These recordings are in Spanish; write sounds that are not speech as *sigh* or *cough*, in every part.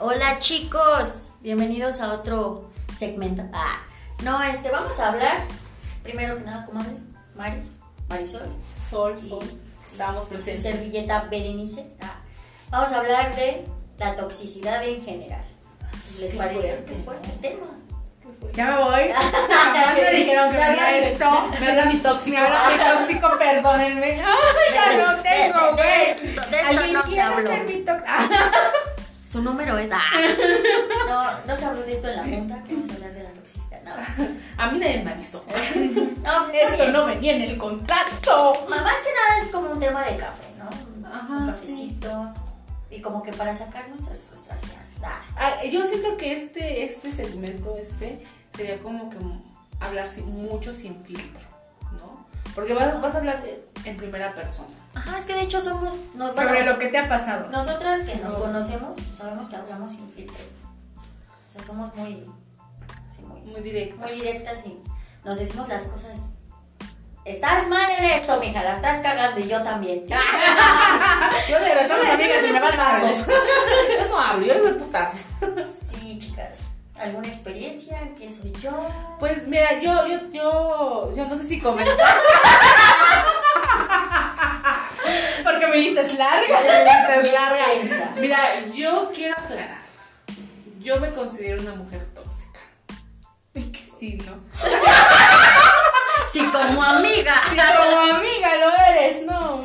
Hola chicos, bienvenidos a otro segmento. Ah, no, este, vamos a hablar primero que nada, comadre, Mari, Marisol, Sol, y sol. Estábamos su presentes. servilleta Berenice. Ah, vamos a hablar de la toxicidad en general. ¿Les Qué parece? fuerte. Qué fuerte tema. Ya me voy. *laughs* Jamás me dijeron que Me esto. Me habla mi tóxico. Me habla mi tóxico, perdónenme. Ay, ya no *laughs* tengo, de güey. esto- de esto ¿Alguien no se quiere habló. ser mi tóxico? *laughs* Su número es. Ah, *laughs* no, no se habló de esto en la junta. Queremos hablar de la toxicidad. No, A mí nadie me avisó. *laughs* no pues, Esto no venía en el contrato. Más que nada es como un tema de café, ¿no? Ajá, un cafecito. Y como que para sacar nuestras frustraciones. Ah, Ah, yo siento que este, este segmento, este, sería como que hablar sin- mucho sin filtro. Porque vas, vas a hablar de- en primera persona. Ajá, es que de hecho somos. No, Sobre bueno, lo que te ha pasado. Nosotras que nos No. conocemos sabemos que hablamos sin filtro. O sea, somos muy. sí, muy, Muy directo. muy directas y nos decimos las cosas. Estás mal en esto, mija, la estás cagando y yo también. *laughs* Yo le le- amigas y me van a putazos. *laughs* Yo no hablo, yo les doy putazos. ¿Alguna experiencia? Empiezo yo. Pues mira, yo, yo, yo, yo no sé si comentar. *laughs* Porque mi lista es larga. Esta Y es larga. Mira, yo quiero aclarar. Yo me considero una mujer tóxica. Y que sí, ¿no? Sí, como amiga. Sí, *laughs* como amiga lo eres, no.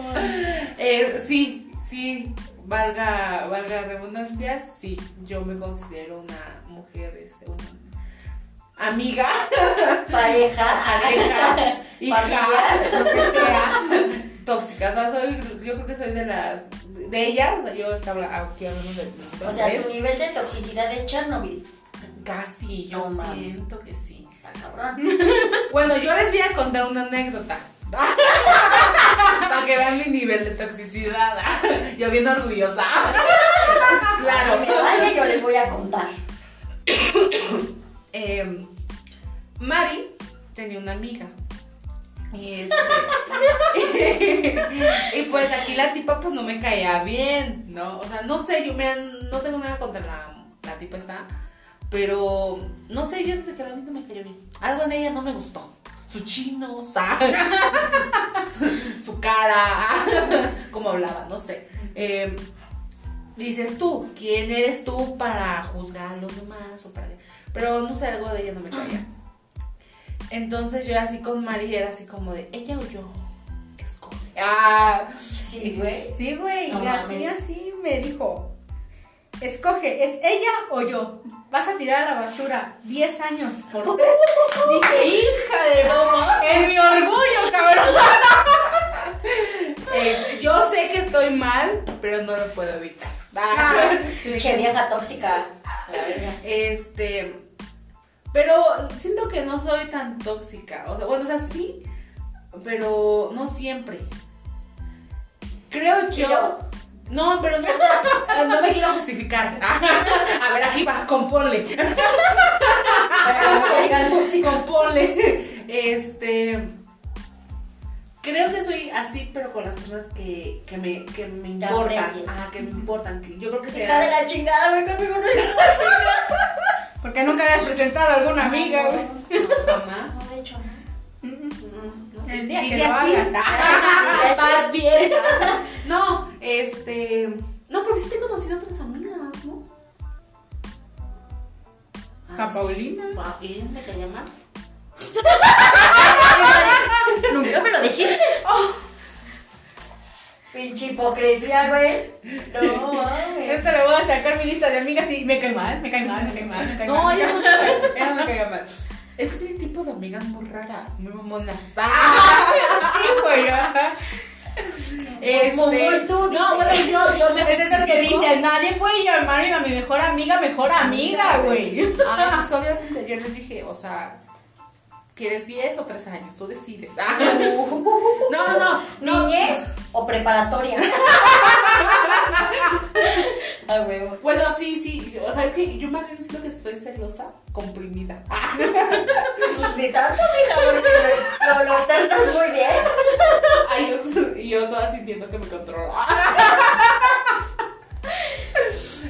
Eh, sí, sí, valga, valga redundancia, sí, yo me considero una mujer, este, una amiga, Pareja. pareja, *laughs* hija, Familiar. lo que sea, tóxica. O sea, soy, yo creo que soy de las, de ella, o sea, yo aquí hablamos de O sea, tu nivel de toxicidad es Chernobyl. Casi, yo siento que sí. Está cabrón. *laughs* Bueno, yo les voy a contar una anécdota. *laughs* Para que vean mi nivel de toxicidad. *laughs* Yo bien orgullosa. *laughs* Claro, vale, yo les voy a contar. *coughs* Eh, Mari tenía una amiga. Y este. y pues aquí la tipa pues no me caía bien, ¿no? O sea, no sé, yo mira, no tengo nada contra la, la tipa esta. Pero no sé, yo desde que la vi no me cayó bien. Algo en ella no me gustó. Su chino, su, *laughs* su cara, *laughs* cómo hablaba, no sé. Eh, dices tú, ¿quién eres tú para juzgar a los demás? O para... Pero no sé, algo de ella no me caía. Entonces yo así con Mari era así como de, ¿ella o yo? Escoge. Ah, Sí, güey. Sí, güey, No y así, mames. así me dijo. Escoge, ¿es ella o yo? Vas a tirar a la basura 10 años por *laughs* tres. Dije, hija de goma, es mi orgullo, cabrón. *laughs* es- yo sé que estoy mal, pero no lo puedo evitar. Ah, vieja tóxica. Este, pero siento que no soy tan tóxica. O sea, bueno, o sea, sí, pero no siempre. Creo yo. yo? No, pero no, no, no me quiero justificar. *laughs* A ver, aquí va, componle. Componle. Este. Creo que soy así, pero con las personas que, que me, que me importan. Ah, que me importan. Que yo creo que será- de la chingada, güey, conmigo no tóxica. Porque nunca habías presentado a alguna amiga, güey. No, jamás. No, de hecho, no. El día que lo así. hagas. *laughs* Vas bien. No, este. No, porque sí te he conocido a otras amigas, ¿no? ¿A Paulina? Ah, ¿Y me caía mal? Nunca me lo dijiste. Pinche hipocresía, güey. No, mames. Ahorita le voy a sacar mi lista de amigas y me cae mal, me cae mal, me cae mal, me cae No, mal. ella no ella no me caía mal. Es que tiene tipo de amigas muy raras, muy mamonas. Ah, Sí, güey, ajá. Este, Muy, tú, dice. No, bueno, yo, yo me. Es de esas que dicen, nadie puede llamarme a mi mejor amiga, mejor amiga, güey. Ah, *laughs* pues obviamente yo les dije, o sea, ¿quieres 10 o 3 años? Tú decides. Ah. *laughs* No, no, no. no. ¿Niñez o preparatoria? *laughs* *laughs* A huevo. Bueno, sí, sí. O sea, es que yo más bien siento que soy celosa, comprimida. *laughs* Ni tanto, mija, porque lo, lo externas muy bien. Ay, yo, *laughs* y yo toda sintiendo que me controla.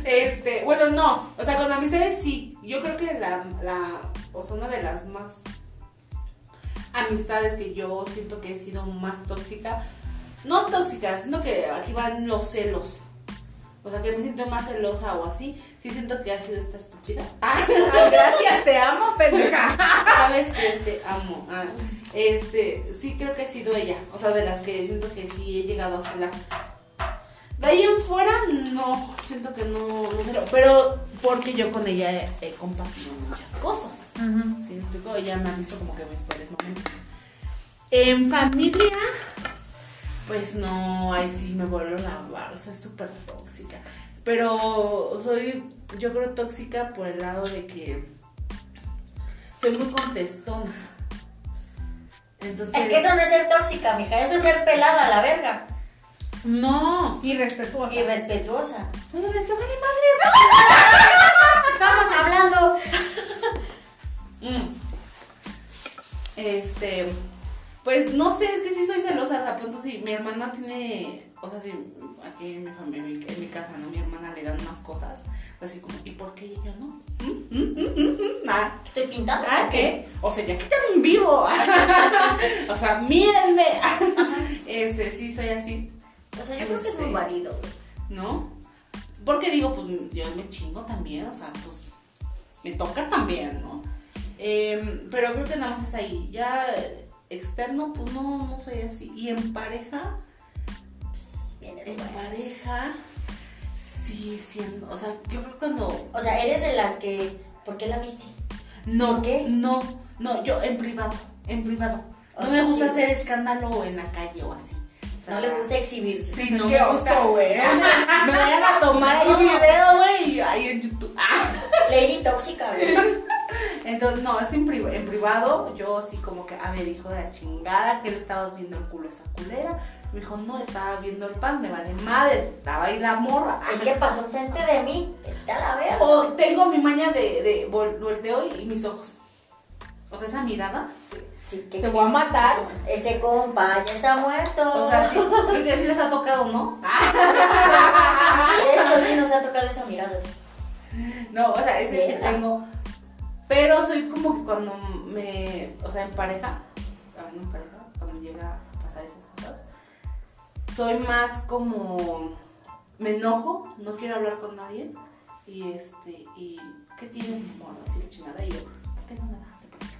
Este, bueno, no. O sea, con amistades sí. Yo creo que la, la, o sea, una de las más amistades que yo siento que he sido más tóxica. No tóxica, sino que aquí van los celos. O sea, que me siento más celosa o así. Sí siento que ha sido esta estúpida. *laughs* Ay, gracias, te amo, pendeja. Sabes que te amo. Ah, este, sí creo que ha sido ella. O sea, de las que siento que sí he llegado a celar. De ahí en fuera, no. Siento que no, no celo. Pero porque yo con ella he, he compartido muchas cosas. ¿Sí me explico? Ella me ha visto como que mis peores momentos. En familia, pues no, ahí sí me vuelvo a lavar, soy súper tóxica. Pero soy, yo creo tóxica por el lado de que soy muy contestona. Entonces, Es que eso no es ser tóxica, mija, eso es ser pelada a la verga. no. Irrespetuosa. Y respetuosa. Oye, ¿te vale madres? Estamos hablando. *laughs* Mm. Este, pues no sé, es que sí soy celosa, o sea, pronto sí, mi hermana tiene, o sea, sí, aquí en mi familia, en mi casa, ¿no? Mi hermana le dan más cosas, así como, ¿y por qué yo no? ¿Mm? ¿Mm? ¿Mm? Ah, Estoy pintando. ¿Ah, ¿o qué? O sea, ya quítame en vivo. *laughs* o sea, mírenme. *laughs* Este, sí, soy así, O sea, yo creo que es muy Este. válido. ¿no? Porque digo, pues yo me chingo también, o sea, pues me toca también, ¿no? Em, pero creo que nada más es ahí. Ya externo, pues no, no soy así. Y en pareja, en buenas. pareja, sí, siendo, o sea, yo creo que cuando... O sea, eres de las que. ¿Por qué la viste? No, ¿Por qué? No, no, yo en privado, en privado. No O me sea, gusta sí. hacer escándalo en la calle o así. O sea, No le gusta exhibirse. Sí, no me gusta. güey. O sea, me vayan a tomar ahí un video, güey, ahí en YouTube. Ah. Lady tóxica, güey. Entonces, no, es en, pri- en privado. Yo así como que, a ver, hijo de la chingada, que le estabas viendo el culo a esa culera. Me dijo, no, estaba viendo el pan, me vale madre, estaba ahí la morra. Es que pasó enfrente de mí. Vete a la verga. O tengo mi maña de, de vol- volteo y mis ojos. O sea, esa mirada. Sí, que- Te voy a matar. Ese compa ya está muerto. O sea, sí, creo que sí les ha tocado, ¿no? *laughs* De hecho, sí nos ha tocado esa mirada. No, o sea, ese sí tengo. Pero soy como que cuando me. O sea, en pareja. Hablando en pareja, cuando llega a pasar esas cosas. Soy más como. Me enojo, no quiero hablar con nadie. Y este. Y. ¿Qué tienes, mi amor? Así de chingada. Y yo, ¿por qué no me dejaste por acá?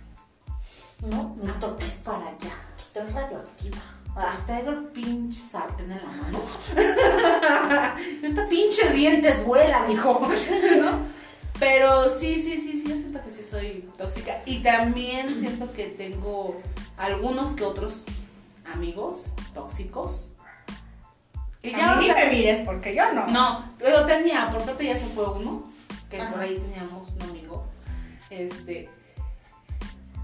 No, me Ah, toques. para allá. Estoy radioactiva. Ah, traigo el pinche sartén en la mano. *laughs* Estos pinches dientes vuelan, hijo. *laughs* ¿No? Pero sí, sí, sí, sí, yo siento que sí soy tóxica. Y también siento que tengo algunos que otros amigos tóxicos. Que Ya ni ahorita- me mires porque yo no. No, pero tenía, por parte ya se fue uno. Que Ajá. por ahí teníamos un amigo. Este.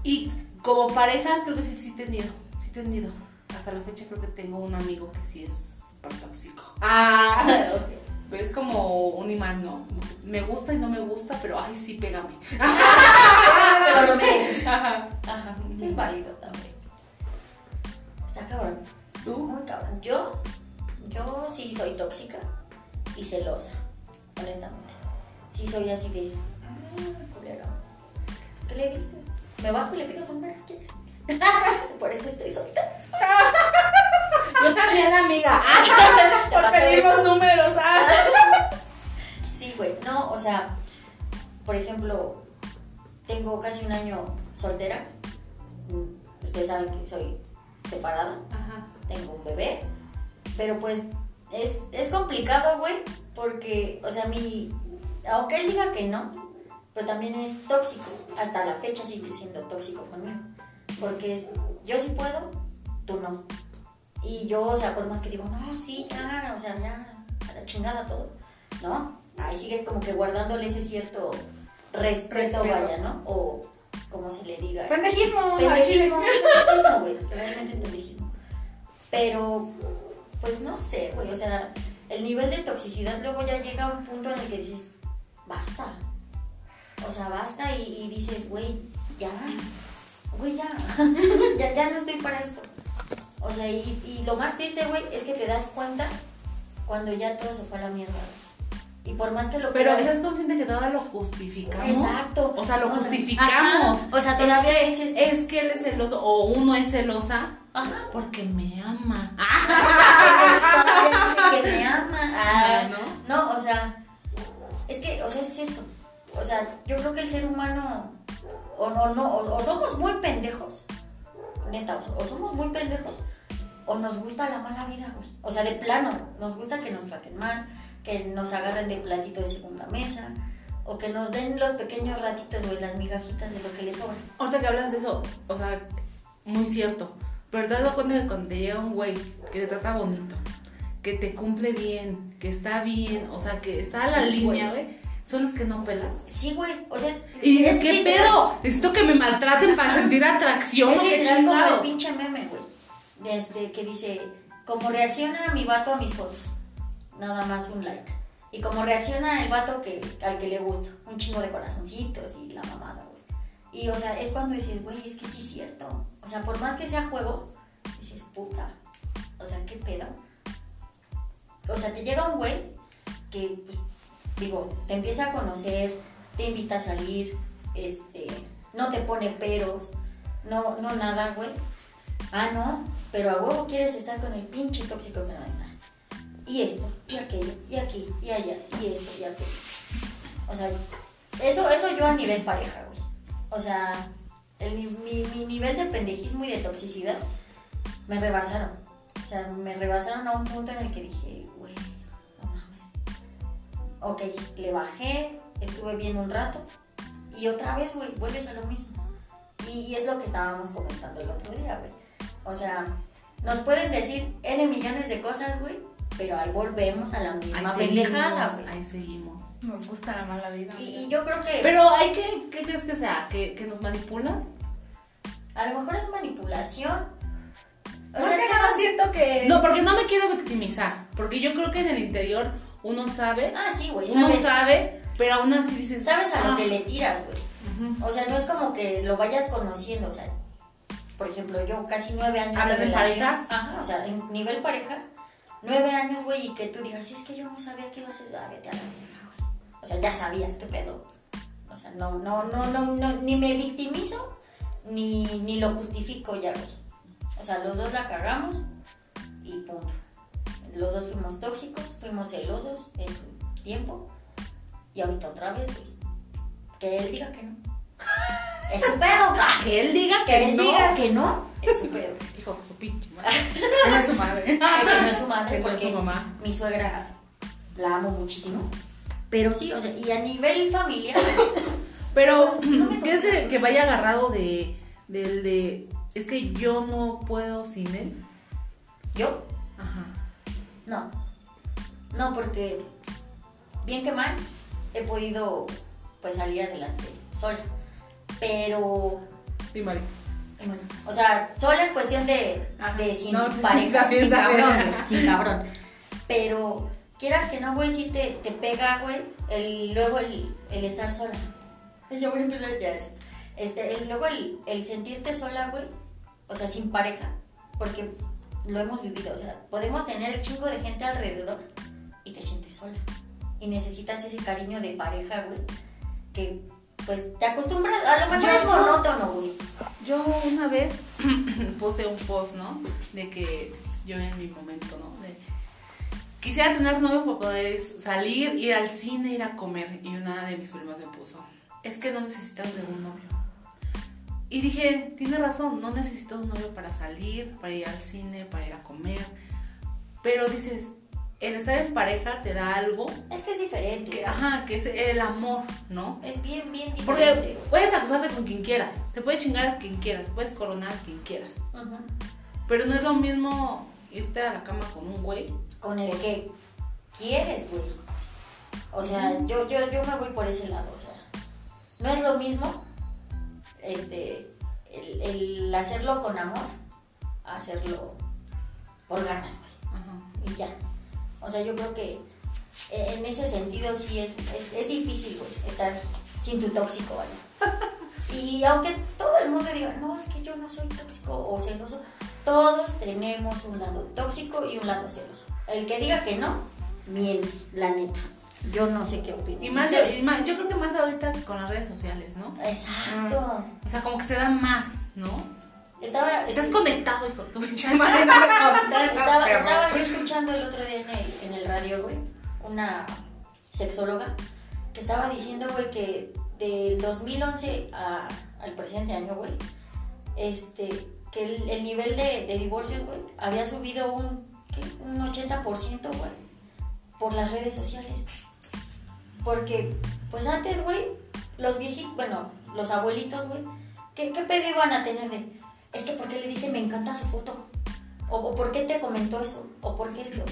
Y como parejas, creo que sí, sí he tenido. Sí he tenido. Hasta la fecha creo que tengo un amigo que sí es súper tóxico. Ah, *laughs* Ok. Pero es como un imán, ¿no? Me gusta y no me gusta, pero ay, sí, pégame. *laughs* Pero me. Ajá. Ajá. Es válido también. Está cabrón. ¿Tú? Muy cabrón. Yo, yo sí soy tóxica y celosa, honestamente. Sí soy así de. "Ah, culero. ¿Qué le viste? Me bajo y le pido sombras, ¿quieres? *laughs* Por eso estoy solita. Yo también, amiga. *laughs* Por pedimos números. Ah. *laughs* Sí, güey. No, o sea, por ejemplo, tengo casi un año soltera. Mm, Ustedes saben que soy separada. Ajá. tengo un bebé, pero pues es, es complicado, güey, porque, o sea, mi, aunque él diga que no, pero también es tóxico, hasta la fecha sigue siendo tóxico conmigo, porque es, yo sí puedo, tú no, y yo, o sea, por más que digo, no, sí, ya, o sea, ya, a la chingada todo, ¿no? Ahí sigues como que guardándole ese cierto respeto, Respeto. vaya, ¿no? O como se le diga. Pendejismo. Pendejismo, pendejismo, güey. Realmente es pendejismo. Pero, pues no sé, güey. O sea, el nivel de toxicidad luego ya llega a un punto en el que dices, basta. O sea, basta y, y dices, güey, ya. Güey, ya. *laughs* ya. Ya no estoy para esto. O sea, y, y lo más triste, güey, es que te das cuenta cuando ya todo se fue a la mierda. Y por más que lo Pero estás consciente que todavía lo justificamos. Exacto. O sea, lo O justificamos. O sea, todavía es que, dices- es que él es celoso o uno es celosa Ajá. porque me ama. Todavía dice que me ama. Ah, Ah, ¿no? ¿no? o sea, es que, o sea, es eso. O sea, yo creo que el ser humano, o no, no, o, o somos muy pendejos, neta, o, somos muy pendejos, o nos gusta la mala vida, güey. O sea, de plano, nos gusta que nos traten mal, que nos agarren de platito de segunda mesa, o que nos den los pequeños ratitos, güey, las migajitas de lo que les sobra. Ahorita que hablas de eso, o sea, muy cierto. Pero te has dado cuenta que cuando te llega un güey que te trata bonito, que te cumple bien, que está bien, o sea, que está a la Sí, línea, güey. Son los que no pelas. Sí, güey, o sea, es, Y es ¿qué literal- pedo? Necesito que me maltraten para sentir atracción Es o qué literal como el pinche meme, güey. Desde que dice, como reacciona mi vato a mis fotos. Nada más un like. Y como reacciona el vato que, al que le gusta. Un chingo de corazoncitos y la mamada, güey. Y o sea, es cuando dices, güey, es que sí es cierto. O sea, por más que sea juego, dices, puta. O sea, ¿qué pedo? O sea, te llega un güey que, pues, digo, te empieza a conocer, te invita a salir, este, no te pone peros, no, no nada, güey. Ah, no, pero a huevo quieres estar con el pinche tóxico que no hay. Y esto, y aquello, y aquí, y allá, y esto, y aquello. O sea, eso, eso yo a nivel pareja, güey. O sea, el, mi, mi nivel de pendejismo y de toxicidad me rebasaron. O sea, me rebasaron a un punto en el que dije. Ok, le bajé, estuve bien un rato, y otra vez, güey, vuelves a lo mismo. Y, y es lo que estábamos comentando el otro día, güey. O sea, nos pueden decir N millones de cosas, güey, pero ahí volvemos a la Ahí misma pendejada, seguimos, güey. ahí seguimos. Nos gusta la mala vida. Y, yo creo que Pero hay que, ¿qué crees que sea? ¿Que, que nos manipulan? a lo mejor es manipulación. O sea, es que siento que... No, porque no me quiero victimizar. Porque yo creo que en el interior uno sabe, Ah, sí, güey, uno sabe, pero aún así dices. sabes a lo "Ah". que le tiras, güey. O sea, no es como que lo vayas conociendo, o sea, por ejemplo, yo casi nueve años ¿Hablas de parejas? Ajá, o sea, en nivel pareja, nueve años, güey, y que tú digas, es que yo no sabía que iba a ser, ah, vete a la güey. O sea, ya sabías qué pedo. O sea, no, no, no, no, no, ni me victimizo, ni, ni lo justifico ya, güey. O sea, los dos la cagamos y punto. Los dos fuimos tóxicos, fuimos celosos en su tiempo y ahorita otra vez, güey. Que él diga que no. *laughs* Es su pedo, pa. Que él diga que, Que él no. diga que no, es su pedo. *laughs* Hijo, su pinche madre. no es su madre. *laughs* Ay, que no es su madre, Que no es su mamá. mi suegra la amo muchísimo. Pero sí, o sea, y a nivel familiar, Pero, Pues, no ¿crees que, vaya agarrado de, del de. Es que yo no puedo sin él? yo, Ajá. No. No, porque bien que mal, he podido pues salir adelante sola. Pero, Sí, Mari. bueno, o sea, sola en cuestión de, Ajá. de sin No, pareja, sin cabrón, güey, sin cabrón. Pero, quieras que no, güey, sí te, te pega, güey, el, luego el, el estar sola. *laughs* Ya voy a empezar ya. Este, el- luego el, el sentirte sola, güey, o sea, sin pareja, porque lo hemos vivido, o sea, podemos tener el chingo de gente alrededor y te sientes sola. Y necesitas ese cariño de pareja, güey, que pues te acostumbras, a lo mejor Yo- es monótono, güey. Yo una vez *coughs* puse un post, ¿no? De que yo en mi momento, ¿no? De, quisiera tener novio para poder salir, ir al cine, ir a comer. Y una de mis primas me puso, es que no necesitas de un novio. Y dije, tiene razón, no necesito un novio para salir, para ir al cine, para ir a comer. Pero dices, el estar en pareja te da algo Es que es diferente. que, ajá, que es el amor, ¿no? Es bien, bien diferente. Porque puedes acostarte con quien quieras, te puedes chingar a quien quieras, puedes coronar a quien quieras. Ujú. Pero no es lo mismo irte a la cama con un güey. Con el Pues- que quieres, güey. O sea, yo, yo, yo me voy por ese lado, o sea. No es lo mismo este, el, el hacerlo con amor hacerlo por ganas, güey. Y ya. O sea, yo creo que eh, en ese sentido sí es, es, es difícil, güey, estar sin tu tóxico. *laughs* Y aunque todo el mundo diga, no, es que yo no soy tóxico o celoso, todos tenemos un lado tóxico y un lado celoso. El que diga que no, miente, la neta. Yo no sé qué opinan. Y más, ustedes. y más- yo creo que más ahorita con las redes sociales, ¿no? Exacto. O sea, como que se da más, ¿no? Estaba, Estás conectado, hijo tu pinche *laughs* madre, no me contentas, estaba, perro. estaba yo escuchando el otro día en el, en el radio, güey, una sexóloga que estaba diciendo, güey, que del 2011 a- al presente año, güey, este, que el, el nivel de, de divorcios, güey, había subido un, ¿qué? un 80%, güey, por las redes sociales. Porque, pues antes, güey, los viejitos, bueno, los abuelitos, güey, ¿qué, ¿qué pedo iban a tener de, es que ¿por qué le diste me encanta su foto? O, o ¿por qué te comentó eso? ¿O por qué esto?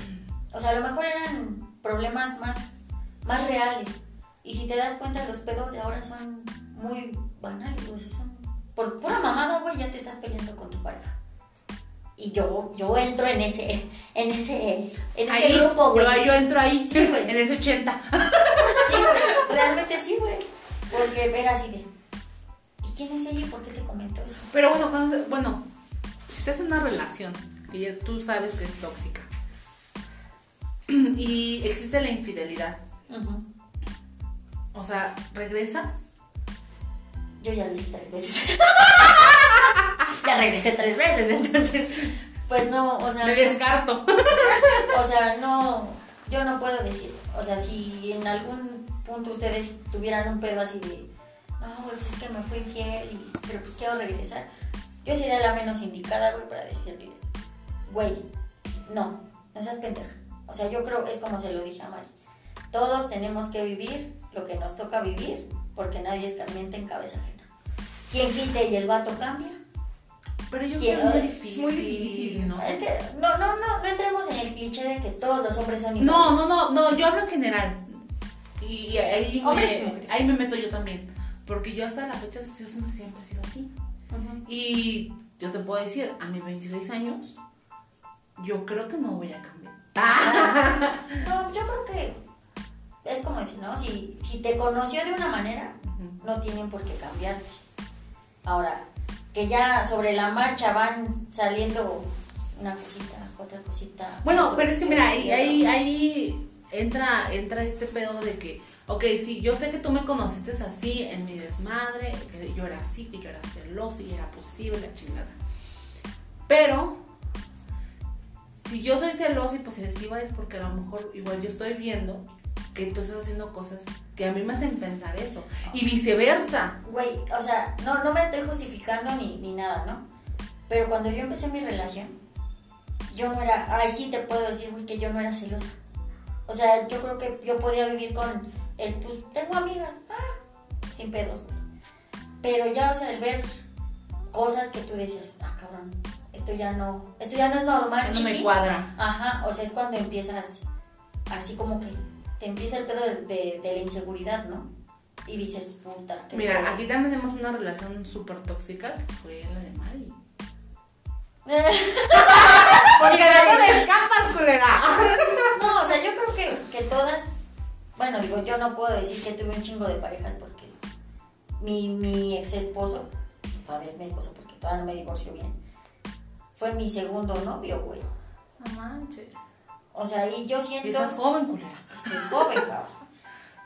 O sea, a lo mejor eran problemas más, más reales. Y si te das cuenta, los pedos de ahora son muy banales, güey. Son por pura mamada, güey, ya te estás peleando con tu pareja. Y yo, yo entro en ese, en ese, en ese grupo, güey. Yo, yo entro ahí, Sí, güey. en ese 80. Sí, güey, *laughs* realmente sí, güey. Porque ver así de, ¿y quién es ella y por qué te comentó eso? Pero bueno, cuando se- bueno, si estás en una relación que ya tú sabes que es tóxica *clears throat* y existe la infidelidad, Ujú. o sea, regresas. Yo ya lo hice tres veces. *laughs* ya regresé tres veces, *laughs* entonces, pues no, o sea, Me descarto. *laughs* o sea, no, yo no puedo decir, o sea, si en algún punto ustedes tuvieran un pedo así de, no, güey, pues es que me fui infiel, y, pero pues quiero regresar, yo sería la menos indicada, güey, para decirles, güey, no, no seas pendeja. O sea, yo creo, es como se lo dije a Mari, todos tenemos que vivir lo que nos toca vivir, porque nadie escarmienta en cabeza ajena. Quien quite y el vato cambia, Pero yo creo que es muy Es difícil. muy difícil. ¿no? es que no, no, no, no entremos en el cliché de que todos los hombres son iguales. No, no, no, no, yo hablo en general. Y ahí Hombres y me, mujeres. ahí me meto yo también. Porque yo hasta la fecha yo siempre he sido así. Y yo te puedo decir, a mis 26 años, yo creo que no voy a cambiar. *laughs* No, yo creo que es como decir, ¿no? Si, si te conoció de una manera, no tienen por qué cambiarte. Ahora, que ya sobre la marcha van saliendo una cosita, otra cosita. Bueno, otro, pero es que mira, ahí, ahí, ahí entra, entra este pedo de que, ok, sí, yo sé que tú me conociste así en mi desmadre, que yo era así, que yo era celoso y era y la chingada. Pero, si yo soy celosa y posesiva es porque a lo mejor igual yo estoy viendo que tú estás haciendo cosas que a mí me hacen pensar eso. Y viceversa. Güey, o sea, no, no me estoy justificando ni, ni nada, ¿no? Pero cuando yo empecé mi relación, yo no era, ay, sí te puedo decir, güey, que yo no era celosa. O sea, yo creo que yo podía vivir con el, pues, tengo amigas, ah, sin pedos, güey. Pero ya, o sea, el ver cosas que tú decías, ah, cabrón, esto ya no, esto ya no es normal, No me chiqui". cuadra. Ajá, o sea, es cuando empiezas así como que te empieza el pedo de, de- de la inseguridad, ¿no? Y dices, puta. qué Mira, pedo". aquí también tenemos una relación súper tóxica que fue la de Mari. *laughs* Porque de no te escapas, culera. No, o sea, yo creo que, que todas, bueno, digo, yo no puedo decir que tuve un chingo de parejas porque mi, mi ex esposo, todavía es mi esposo porque todavía no me divorció bien, fue mi segundo novio, güey. No manches. O sea, y yo Y siento... estás joven, culera. Estoy joven, cabrón.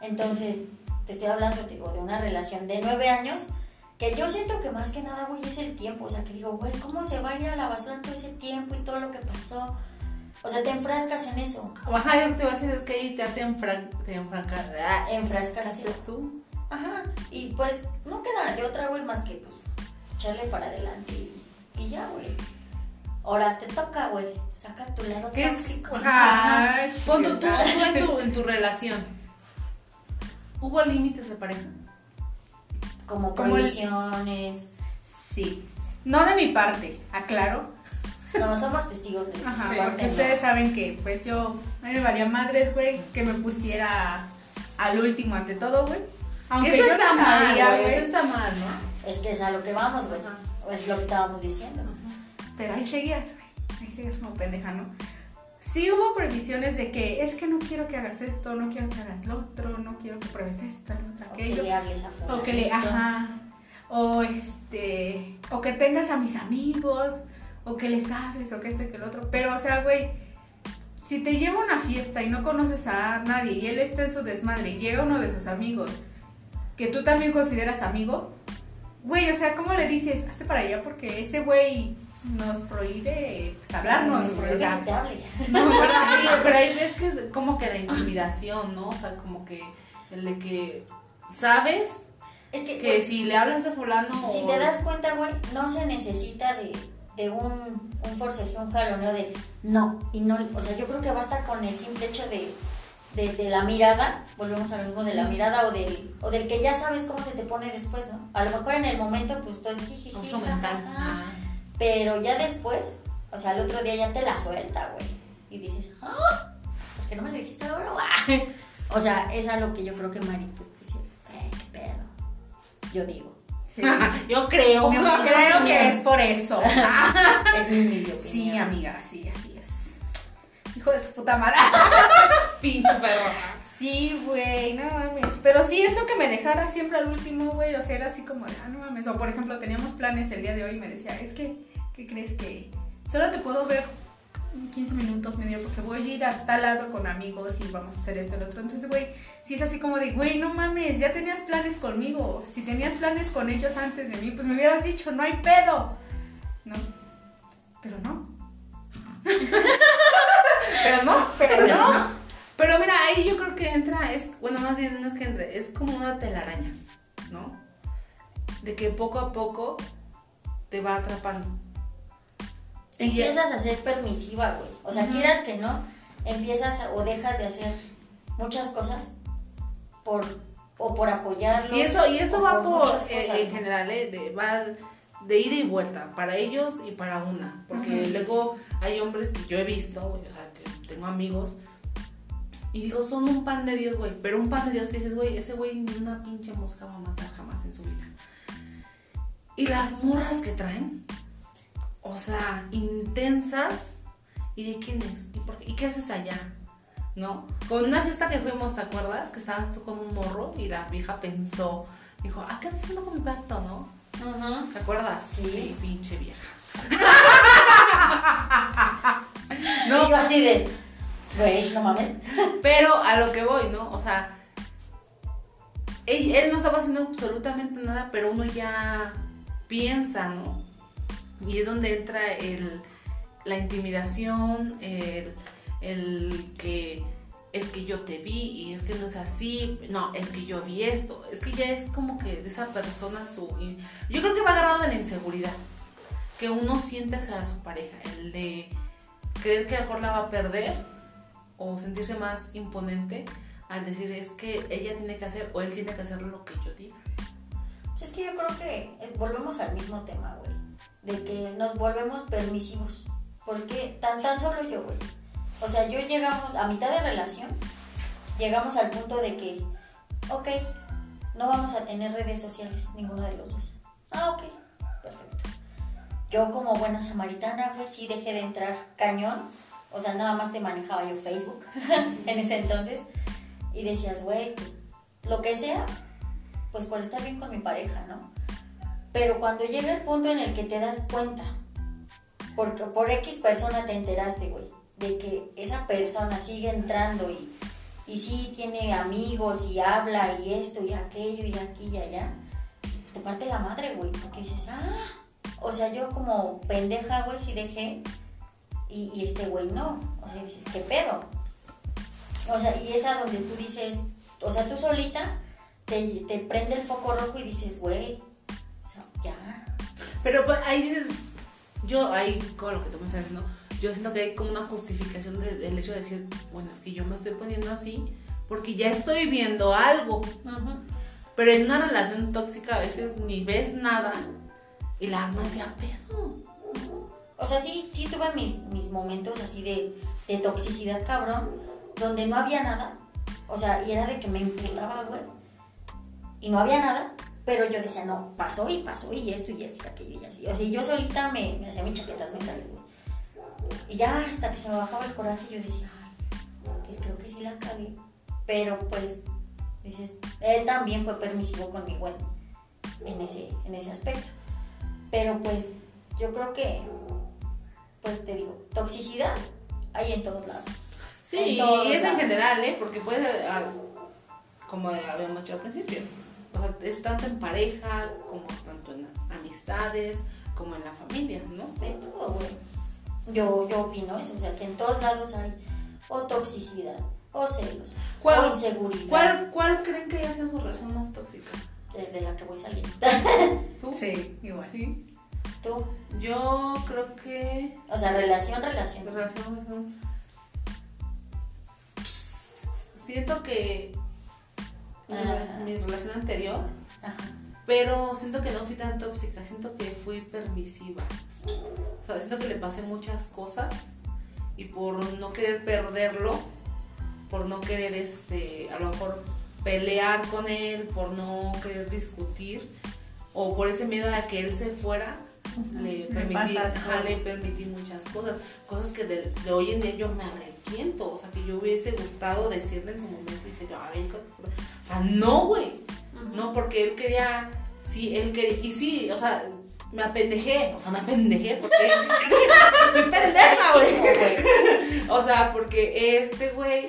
Entonces, te estoy hablando, te digo, de una relación de nueve años que yo siento que más que nada, güey, es el tiempo. O sea, que digo, güey, ¿cómo se va a ir a la basura todo ese tiempo y todo lo que pasó? O sea, te enfrascas en eso. Ajá, yo te voy a decir es que ahí te, te, enfran, te enfranca- ah, Enfrascaste. ¿Haces tú? Ajá. Y pues, no queda de otra, güey, más que, pues, echarle para adelante y, y ya, güey. Ahora te toca, güey. Saca tu lado ¿Qué es? tóxico. Ajá. Ay, Pon tú, tú, en, tu, en tu relación. ¿Hubo límites de pareja? Como Como el- prohibiciones. Sí. No de mi parte, aclaro. No, somos testigos de Ajá, Sí. porque ustedes saben que pues yo, a mí me valía madres, güey, que me pusiera al último ante todo, güey. Aunque eso yo está no mal, sabía, güey. güey. Eso está mal, ¿no? Es que es a lo que vamos, güey. Ajá. Es lo que estábamos diciendo. Pero ahí seguías, güey. Ahí seguías como pendeja, ¿no? Sí hubo previsiones de que es que no quiero que hagas esto, no quiero que hagas lo otro, no quiero que pruebes esto, lo otro, O que aquello. le hables a O que le, ajá. O este, o que tengas a mis amigos, o que les hables, o que esto y que el otro. Pero, o sea, güey, Si te lleva a una fiesta y no conoces a nadie y él está en su desmadre y llega uno de sus amigos que tú también consideras amigo, güey, o sea, ¿cómo le dices? Hazte para allá porque ese güey nos prohíbe pues, hablarnos. *laughs* Pero o es sea, que te hable. No, pero pero ahí ves que es como que la intimidación, ¿no? O sea, como que el de que sabes Es que, que si le hablas a fulano si o- te das cuenta, güey, no se necesita de, de un, un forcejeo, un jaloneo de no y no. O sea, yo creo que basta con el simple hecho de, de, de la mirada, volvemos a lo mismo de la mirada o del, o del que ya sabes cómo se te pone después, ¿no? A lo mejor en el momento, pues todo es jajaja, mental. Pero ya después, o sea, al otro día ya te la suelta, güey. Y dices, ¡ah! ¿Por qué no me lo dijiste ahora? güey?" *laughs* o sea, es a lo que yo creo que Mari, pues, dice, "Eh, qué pedo. Yo digo. sí. *laughs* Yo creo. Yo creo que es por eso. *laughs* Es mi opinión. Sí, amiga, sí, así es. Hijo de su puta madre. Pinche perro. Sí, güey, no mames. Pero sí, eso que me dejara siempre al último, güey, o sea, era así como de, ah, no mames. O por ejemplo, teníamos planes el día de hoy y me decía, es que, ¿qué crees que solo te puedo ver 15 minutos, medio, porque voy a ir a tal lado con amigos y vamos a hacer esto y lo otro? Entonces, güey, sí es así como de, güey, no mames, ya tenías planes conmigo. Si tenías planes con ellos antes de mí, pues me hubieras dicho, no hay pedo. No, pero no. *laughs* Pero no, Pero no. Pero mira, ahí yo creo que entra, es, bueno, más bien no es que entre, es como una telaraña, ¿no? De que poco a poco te va atrapando. Te empiezas a ser permisiva, güey. O sea, Ujú. quieras que no, empiezas a- o dejas de hacer muchas cosas por o por apoyarlos. Y eso, y esto va por, eh, en general, eh, de, va de ida y vuelta, para ellos y para una. Porque luego hay hombres que yo he visto, o sea, que tengo amigos, y digo, son un pan de Dios, güey. Pero un pan de Dios que dices, güey, ese güey ni una pinche mosca va a matar jamás en su vida. Y las morras que traen, o sea, intensas, ¿y de quién es? ¿Y, por qué? ¿Y qué haces allá? ¿No? Con una fiesta que fuimos, ¿te acuerdas? Que estabas tú con un morro y la vieja pensó, dijo, ¿ah, qué estás haciendo con mi pato, no? Ujú. ¿Te acuerdas? Sí. pinche vieja. Y *laughs* no, yo así de, no mames. *laughs* pero a lo que voy, ¿no? O sea, él, no estaba haciendo absolutamente nada, pero uno ya piensa, ¿no? Y es donde entra el, la intimidación, el, el que es que yo te vi y es que no es así, no, es que yo vi esto, es que ya es como que de esa persona su... Yo creo que va agarrado de la inseguridad que uno siente hacia su pareja, el de creer que a lo mejor la va a perder o sentirse más imponente al decir es que ella tiene que hacer o él tiene que hacer lo que yo diga. Pues es que yo creo que eh, volvemos al mismo tema, güey. De que nos volvemos permisivos. Porque tan tan solo yo, güey. O sea, yo llegamos a mitad de relación, llegamos al punto de que, ok, no vamos a tener redes sociales, ninguno de los dos. Ah, ok, perfecto. Yo como buena samaritana, güey, sí dejé de entrar cañón. O sea, nada más te manejaba yo Facebook *laughs* en ese entonces. Y decías, güey, lo que sea, pues por estar bien con mi pareja, ¿no? Pero cuando llega el punto en el que te das cuenta, porque por X persona te enteraste, güey, de que esa persona sigue entrando y, y sí tiene amigos y habla y esto y aquello y aquí y allá, pues te parte la madre, güey, porque dices, ah, o sea, yo como pendeja, güey, sí dejé y, y este güey no, o sea, dices, ¿qué pedo? O sea, y es a donde tú dices, o sea, tú solita te, te prende el foco rojo y dices, güey, o sea, ya. Pero pues, ahí dices, yo ahí con lo que tú me estás diciendo, yo siento que hay como una justificación de- del hecho de decir, bueno, es que yo me estoy poniendo así porque ya estoy viendo algo. Pero en una relación tóxica a veces ni ves nada y la arma se a pedo. O sea, sí, sí tuve mis, mis momentos así de, de toxicidad cabrón, donde no había nada. O sea, y era de que me imputaba, güey. Y no había nada, pero yo decía, no, pasó y pasó y esto y esto y aquello y así. O sea, yo solita me, hacía mis chaquetas mentales, güey. Y ya hasta que se me bajaba el coraje, yo decía, ay, pues creo que sí la cagué. Pero pues, dices, él también fue permisivo conmigo en, en, ese, en ese aspecto. Pero pues, yo creo que, pues te digo, toxicidad hay en todos lados. Sí, En y es en general, ¿eh? Porque puede, ah, como habíamos dicho al principio, o sea, es tanto en pareja, como tanto en amistades, como en la familia, ¿no? De todo, güey. Yo, yo opino eso, o sea, que en todos lados hay o toxicidad, o celos, ¿Cuál- o inseguridad ¿Cuál, ¿Cuál creen que haya sido su relación más tóxica? de, de la que voy saliendo. ¿Tú? *laughs* Sí, igual. Sí. Tú, Yo creo que... o sea, relación, relación. Relación, relación. Siento que mi, Ajá. mi relación anterior, Ajá. pero siento que no fui tan tóxica, siento que fui permisiva. O sea, siento que le pasé muchas cosas y por no querer perderlo, por no querer, este, a lo mejor pelear con él, por no querer discutir o por ese miedo a que él se fuera, le permití, ajá, le permití muchas cosas, cosas que de, de hoy en día yo me arrepiento, o sea, que yo hubiese gustado decirle en su momento y decir, "Ay, co- o sea, no, güey, no, porque él quería, sí, él quería, y sí, o sea, me apendejé, o sea, me apendejé porque *laughs* *laughs* pendeja, güey. *laughs* O sea, porque este güey,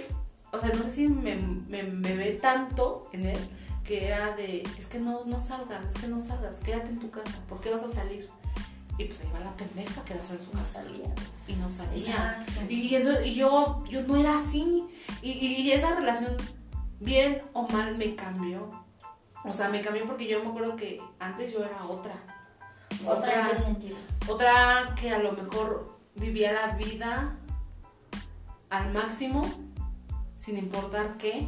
o sea, no sé si me, me, me ve tanto en él que era de, es que no, no salgas, es que no salgas, quédate en tu casa, ¿por qué vas a salir? Y pues ahí va la pendeja, quedarse en su No casa. salía. Y no salía. Y, y entonces- y yo, yo no era así. Y, y esa relación, bien o mal, me cambió. O sea, me cambió porque yo me acuerdo que antes yo era otra. ¿Otra en qué sentido? otra que a lo mejor vivía la vida al máximo, sin importar qué,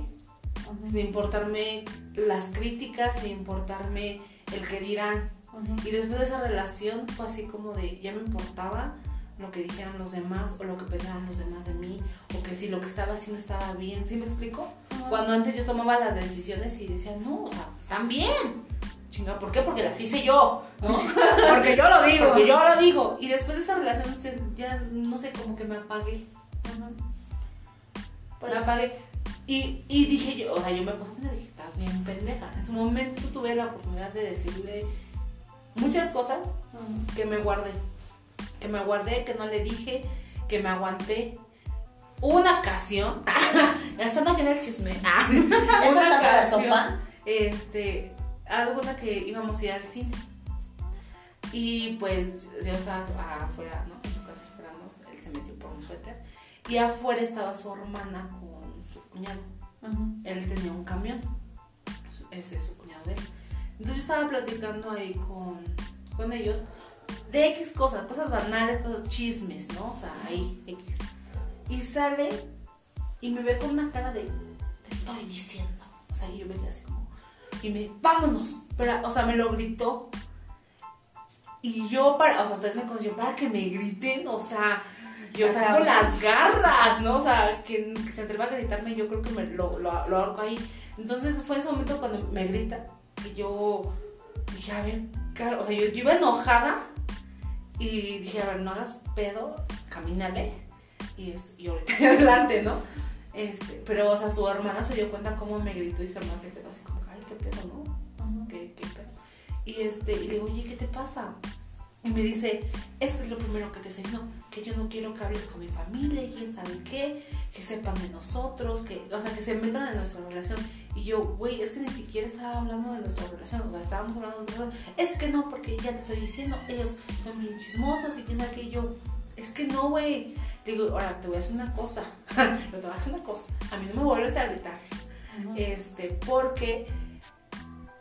sin importarme las críticas, sin importarme el que dirán. Y después de esa relación fue así como de, ya me importaba lo que dijeran los demás o lo que pensaran los demás de mí o que si lo que estaba haciendo estaba bien, ¿sí me explico? Cuando antes yo tomaba las decisiones y decía, no, o sea, están bien. Chinga, ¿por qué? Porque las hice yo, ¿no? *laughs* Porque yo lo digo. Porque yo lo digo. Y después de esa relación ya no sé, como que me apagué. Ujú. Pues, me apagué. Y, y dije yo, o sea, yo me puse a pensar, dije, estás bien pendeja. En su momento tuve la oportunidad de decirle muchas cosas que me guardé. Que me guardé, que no le dije, que me aguanté. Una ocasión, *laughs* ya estando aquí en el chisme, *laughs* ¿Ya una ocasión, este, alguna que íbamos a ir al cine. Y pues yo estaba afuera, ¿no? En su casa esperando, él se metió por un suéter. Y afuera estaba su hermana con su cuñado. Él tenía un camión, ese es su cuñado de él. Entonces yo estaba platicando ahí con, con ellos de X cosas, cosas banales, cosas chismes, ¿no? O sea, ahí, X. Y sale y me ve con una cara de, te estoy diciendo. O sea, y yo me quedé así como, y me, vámonos. Pero, o sea, me lo gritó. Y yo, para, o sea, ustedes me conocen, para que me griten, o sea, yo saco las garras, ¿no? O sea, que, que se atreva a gritarme, yo creo que me lo, lo, lo ahorco ahí. Entonces fue ese momento cuando me grita, que yo dije, a ver, cara, o sea, yo, yo iba enojada y dije, a ver, no hagas pedo, camínale. Y, es, y ahorita *laughs* adelante, ¿no? Este, pero, o sea, su hermana se dio cuenta cómo me gritó y su hermana se quedó así como, ay, qué pedo, ¿no? ¿Qué, qué pedo? Y, este, y le digo, oye, ¿qué te pasa? Y me dice, esto es lo primero que te diciendo, que yo no quiero que hables con mi familia quién sabe qué, que sepan de nosotros, que, o sea, que se metan en nuestra relación. Y yo, güey, es que ni siquiera estaba hablando de nuestra relación, o sea, estábamos hablando de cosa. Es que no, porque ya te estoy diciendo, ellos son bien chismosos y quién sabe qué. Y yo, es que no, güey. Le digo, ahora te voy a decir una cosa, *laughs* pero te voy a decir una cosa, a mí no me vuelves a gritar, este, porque,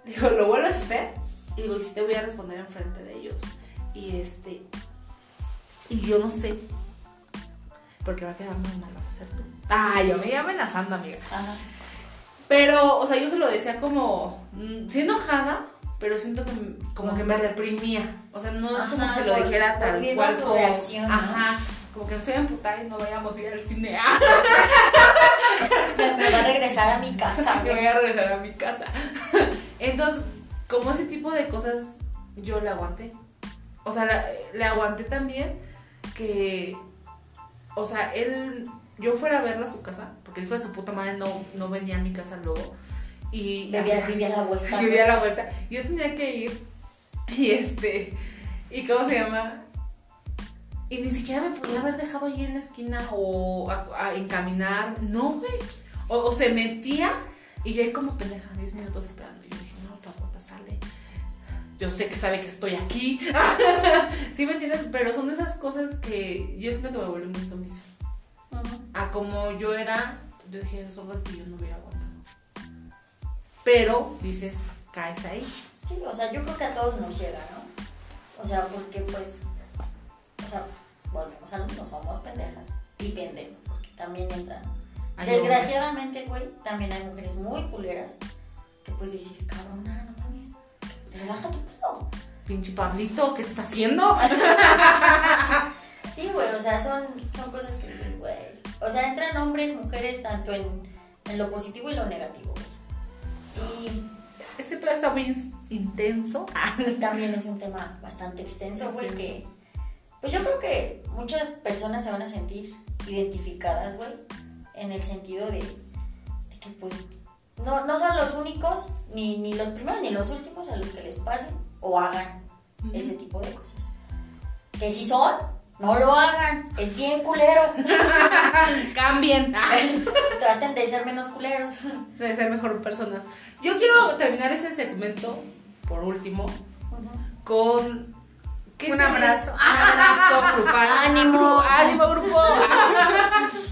digo, lo vuelves a hacer, y digo, y si te voy a responder enfrente de ellos. Y este, y yo no sé, porque va a quedar muy mal, vas a hacer tú. Ay, yo me iba amenazando, amiga. Ajá. Pero, o sea, yo se lo decía como, mm, sí enojada, pero siento que como que me reprimía. O sea, no es como que se lo dijera tal cual su como. reacción, ¿no? Ajá. Como que no se iba a emputar y no vayamos a ir al cine. Me, *laughs* *laughs* me va a regresar a mi casa, me voy a regresar a mi casa. *laughs* Entonces, como ese tipo de cosas, yo le aguanté. O sea, la- le aguanté también que, o sea, él, yo fuera a verlo a su casa, porque el hijo de su puta madre no, no venía a mi casa luego. Y Vivía, así- vivía la vuelta. *laughs* vivía la vuelta. Yo tenía que ir y este, ¿y cómo se llama? Y ni siquiera me podía haber dejado ahí en la esquina o a, a encaminar. No, güey. O, o se metía y yo ahí como pendeja, 10 minutos esperando. Y yo dije, no, la bota sale. Yo sé que sabe que estoy aquí. *laughs* ¿Sí me entiendes? Pero son esas cosas que yo siento que me vuelven muy sumisa. Ujú. A como yo era, yo dije, son cosas que yo no hubiera aguantado. Pero dices, caes ahí. Sí, o sea, yo creo que a todos nos llega, ¿no? O sea, porque pues, o sea, volvemos a lo mismo, somos pendejas y pendejos, porque también entran. Hay Desgraciadamente, güey, también hay mujeres muy culeras que pues dices, cabrona, no mames, relaja tu pedo. Pinche Pablito, ¿qué te está haciendo? *laughs* Sí, güey, o sea, son, son cosas que dices, güey. O sea, entran hombres, mujeres, tanto en, en lo positivo y lo negativo, güey. Y Ese pedo está muy in- intenso. *laughs* también es un tema bastante extenso, güey, que pues yo creo que muchas personas se van a sentir identificadas, güey, en el sentido de, de que pues no, no son los únicos, ni, ni los primeros ni los últimos a los que les pasen o hagan ese tipo de cosas. Que si son, no lo hagan, es bien culero. *laughs* Cambien. *laughs* Traten de ser menos culeros. De ser mejor personas. Yo Sí. quiero terminar este segmento, por último, con. ¿qué Un abrazo. Un abrazo grupal. *laughs* Ánimo. Ánimo, grupo.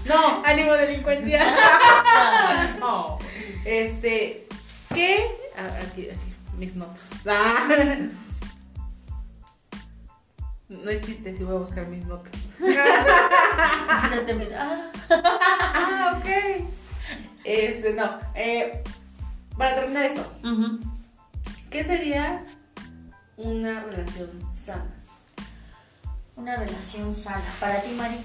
no, Ánimo delincuencia. no. Este. ¿Qué? ah, Aquí, aquí, mis notas. No hay chiste, si voy a buscar mis notas. *laughs* Ah, ah, ok. Este, no. Eh, para terminar esto, ¿qué sería una relación sana? Una relación sana. Para ti, Mari.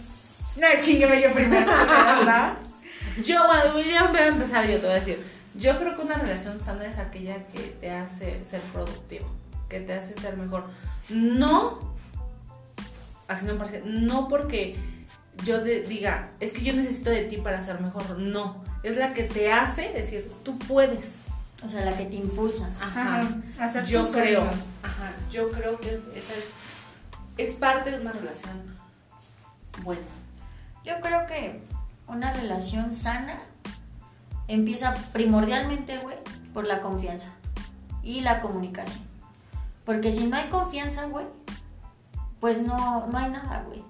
No, chingueme yo primero. *laughs* Yo, bueno, voy a voy a empezar yo, te voy a decir. Yo creo que una relación sana es aquella que te hace ser productivo, que te hace ser mejor. No, me parece, no porque yo de- diga, es que yo necesito de ti para ser mejor, no. Es la que te hace decir, tú puedes. O sea, la que te impulsa. Ajá. Hacer Yo creo, ajá, yo creo que esa es, es parte de una relación buena. Yo creo que una relación sana empieza primordialmente, güey, por la confianza y la comunicación. Porque si no hay confianza, güey, pues no, no hay nada, güey.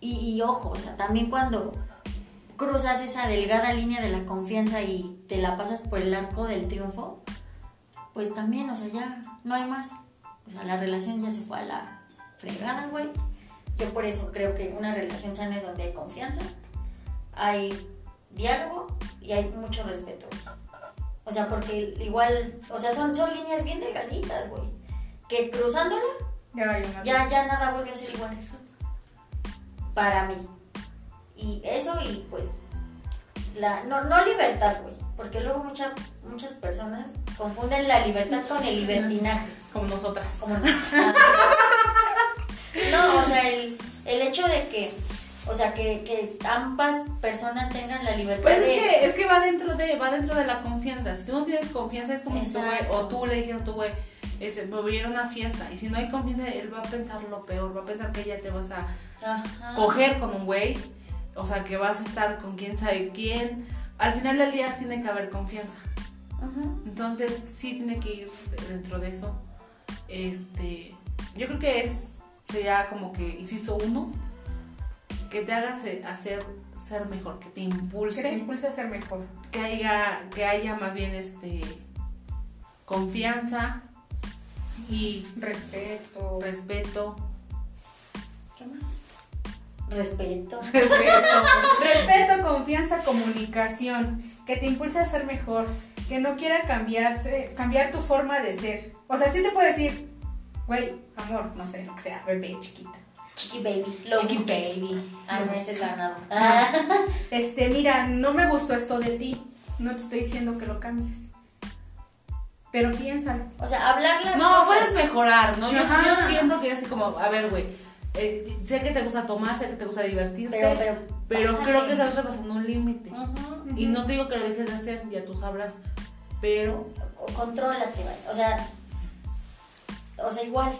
Y, y ojo, o sea, también cuando cruzas esa delgada línea de la confianza y te la pasas por el arco del triunfo, pues también, o sea, ya no hay más. O sea, la relación ya se fue a la fregada, güey. Yo por eso creo que una relación sana es donde hay confianza, hay diálogo y hay mucho respeto. O sea, porque igual, o sea, son, son líneas bien delgaditas, güey. Que cruzándola Ya, ya, ya, ya nada vuelve a ser igual. Para mí. Y eso y pues, la, no, no libertad, güey. Porque luego mucha- muchas personas confunden la libertad con el libertinaje. Como nosotras. Como no. *laughs* No, o sea, el, el hecho de que, o sea, que, que ambas personas tengan la libertad Pues de... es que, es que va dentro de, va dentro de la confianza. Si tú no tienes confianza, es como si tú, güey, o tú le dijeras a tu güey, este, voy a una fiesta. Y si no hay confianza, él va a pensar lo peor, va a pensar que ya te vas a Ajá. coger con un güey. O sea, que vas a estar con quién sabe quién. Al final del día tiene que haber confianza. Ujú. Entonces, sí tiene que ir dentro de eso. Este, yo creo que es, sería como que, inciso uno, que te hagas eh, hacer ser mejor, que te Que te impulse a ser mejor. que haya, que haya más bien este confianza y Respeto. respeto. ¿Qué más? Respeto. *laughs* Respeto. Respeto, confianza, comunicación. Que te impulsa a ser mejor. Que no quiera cambiarte, cambiar tu forma de ser. O sea, sí te puede decir, güey, amor, no sé, lo que sea, bebé, chiquita. Chiqui baby. Loki Chiqui baby. Ah, no, ese es ganado. Ah. *laughs* Este, mira, no me gustó esto de ti. No te estoy diciendo que lo cambies. Pero piénsalo. O sea, hablar las No, cosas. puedes mejorar, ¿no? Yo, yo siento que es así como, a ver, güey, eh, sé que te gusta tomar, sé que te gusta divertirte, Pero, pero, pero. bájale. creo que estás repasando un límite. Ujú. Y no te digo que lo dejes de hacer, ya tú sabrás, pero Contrólate, güey. O sea. O sea, igual.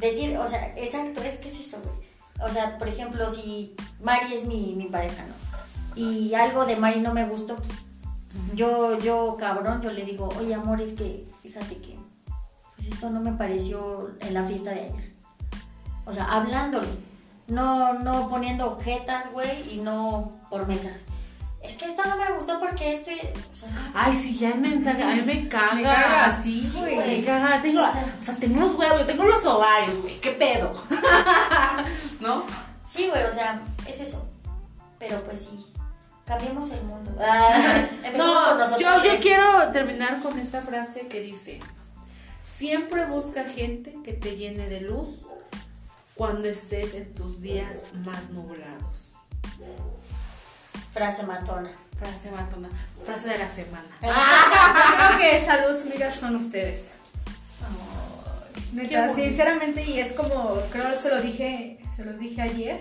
Decir, o sea, exacto, es que es eso, güey. o sea, por ejemplo, si Mari es mi, mi pareja, ¿no? Y algo de Mari no me gustó, yo, yo, cabrón, yo le digo, oye, amor, es que, fíjate que, pues esto no me pareció en la fiesta de ayer. O sea, hablándolo, no, no poniendo objetas, güey, y no por mensaje. Es que esto no me gustó porque esto, o sea, Ay, si ya en mensaje, a mí me caga. Me caga así, Sí, güey. güey. Me caga, tengo, O sea- o sea, tengo los huevos, yo tengo los ovarios, güey, ¿qué pedo? *laughs* ¿No? Sí, güey, o sea, es eso. Pero pues sí, cambiemos el mundo. *laughs* Ah, empecemos No, nosotros. yo, yo quiero terminar con esta frase que dice, siempre busca gente que te llene de luz cuando estés en tus días más nublados. Frase matona. Frase matona, frase de la semana. Yo *laughs* creo que esa luz, amigas, son ustedes. Neta, sinceramente, y es como, creo se lo dije, se los dije ayer.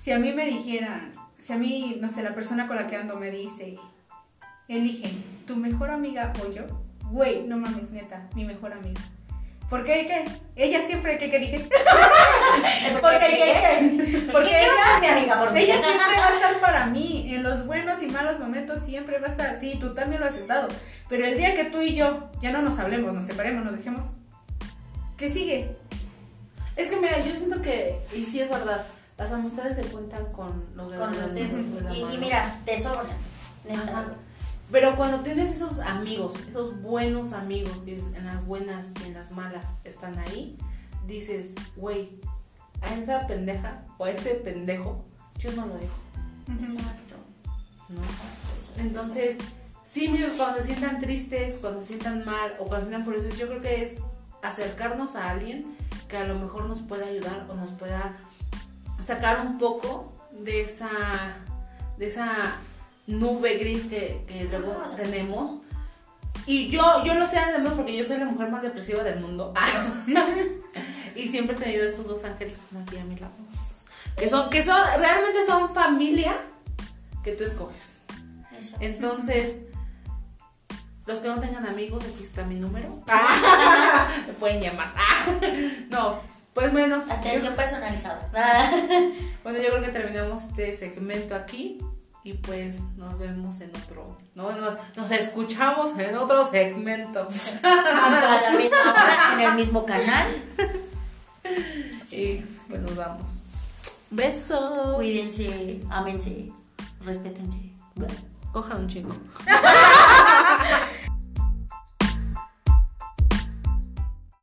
Si a mí me dijeran, si a mí, no sé, la persona con la que ando me dice, eligen tu mejor amiga o yo, güey, no mames, neta, mi mejor amiga. ¿Por qué? ¿Qué? Ella siempre, ¿qué, qué dije? *laughs* ¿Por Porque, qué? Porque ¿Qué ella, mi amiga por mí? ella siempre va a estar para mí. En los buenos y malos momentos siempre va a estar. Sí, tú también lo has estado. Pero el día que tú y yo ya no nos hablemos, nos separemos, nos dejemos. ¿Qué sigue? Es que mira, yo siento que, y sí es verdad, las amistades se cuentan con los Con dedos los de la Y, y mira, te sobran. Pero cuando tienes esos amigos, esos buenos amigos que en las buenas y en las malas están ahí, dices, güey, a esa pendeja o a ese pendejo, yo no lo dejo. Exacto. ¿no? Exacto, exacto, Entonces, sí, amigos, cuando se sientan tristes, cuando se sientan mal o cuando se sientan furiosos, yo creo que es acercarnos a alguien que a lo mejor nos pueda ayudar o nos pueda sacar un poco de esa, de esa nube gris que, que luego tenemos. Y yo, yo lo sé además porque yo soy la mujer más depresiva del mundo. *laughs* y siempre he tenido estos dos ángeles aquí a mi lado. Que son, que son, realmente son familia que tú escoges. Entonces, los que no tengan amigos, aquí está mi número. *laughs* Me pueden llamar. *laughs* No, pues bueno. Atención personalizada. *laughs* Bueno, yo creo que terminamos este segmento aquí. Y pues nos vemos en otro. No, nos, nos escuchamos en otro segmento. *laughs* A la misma hora, en el mismo canal. *laughs* Sí, pues nos vamos. Besos. Cuídense, ámense, respétense. Cojan un chingo.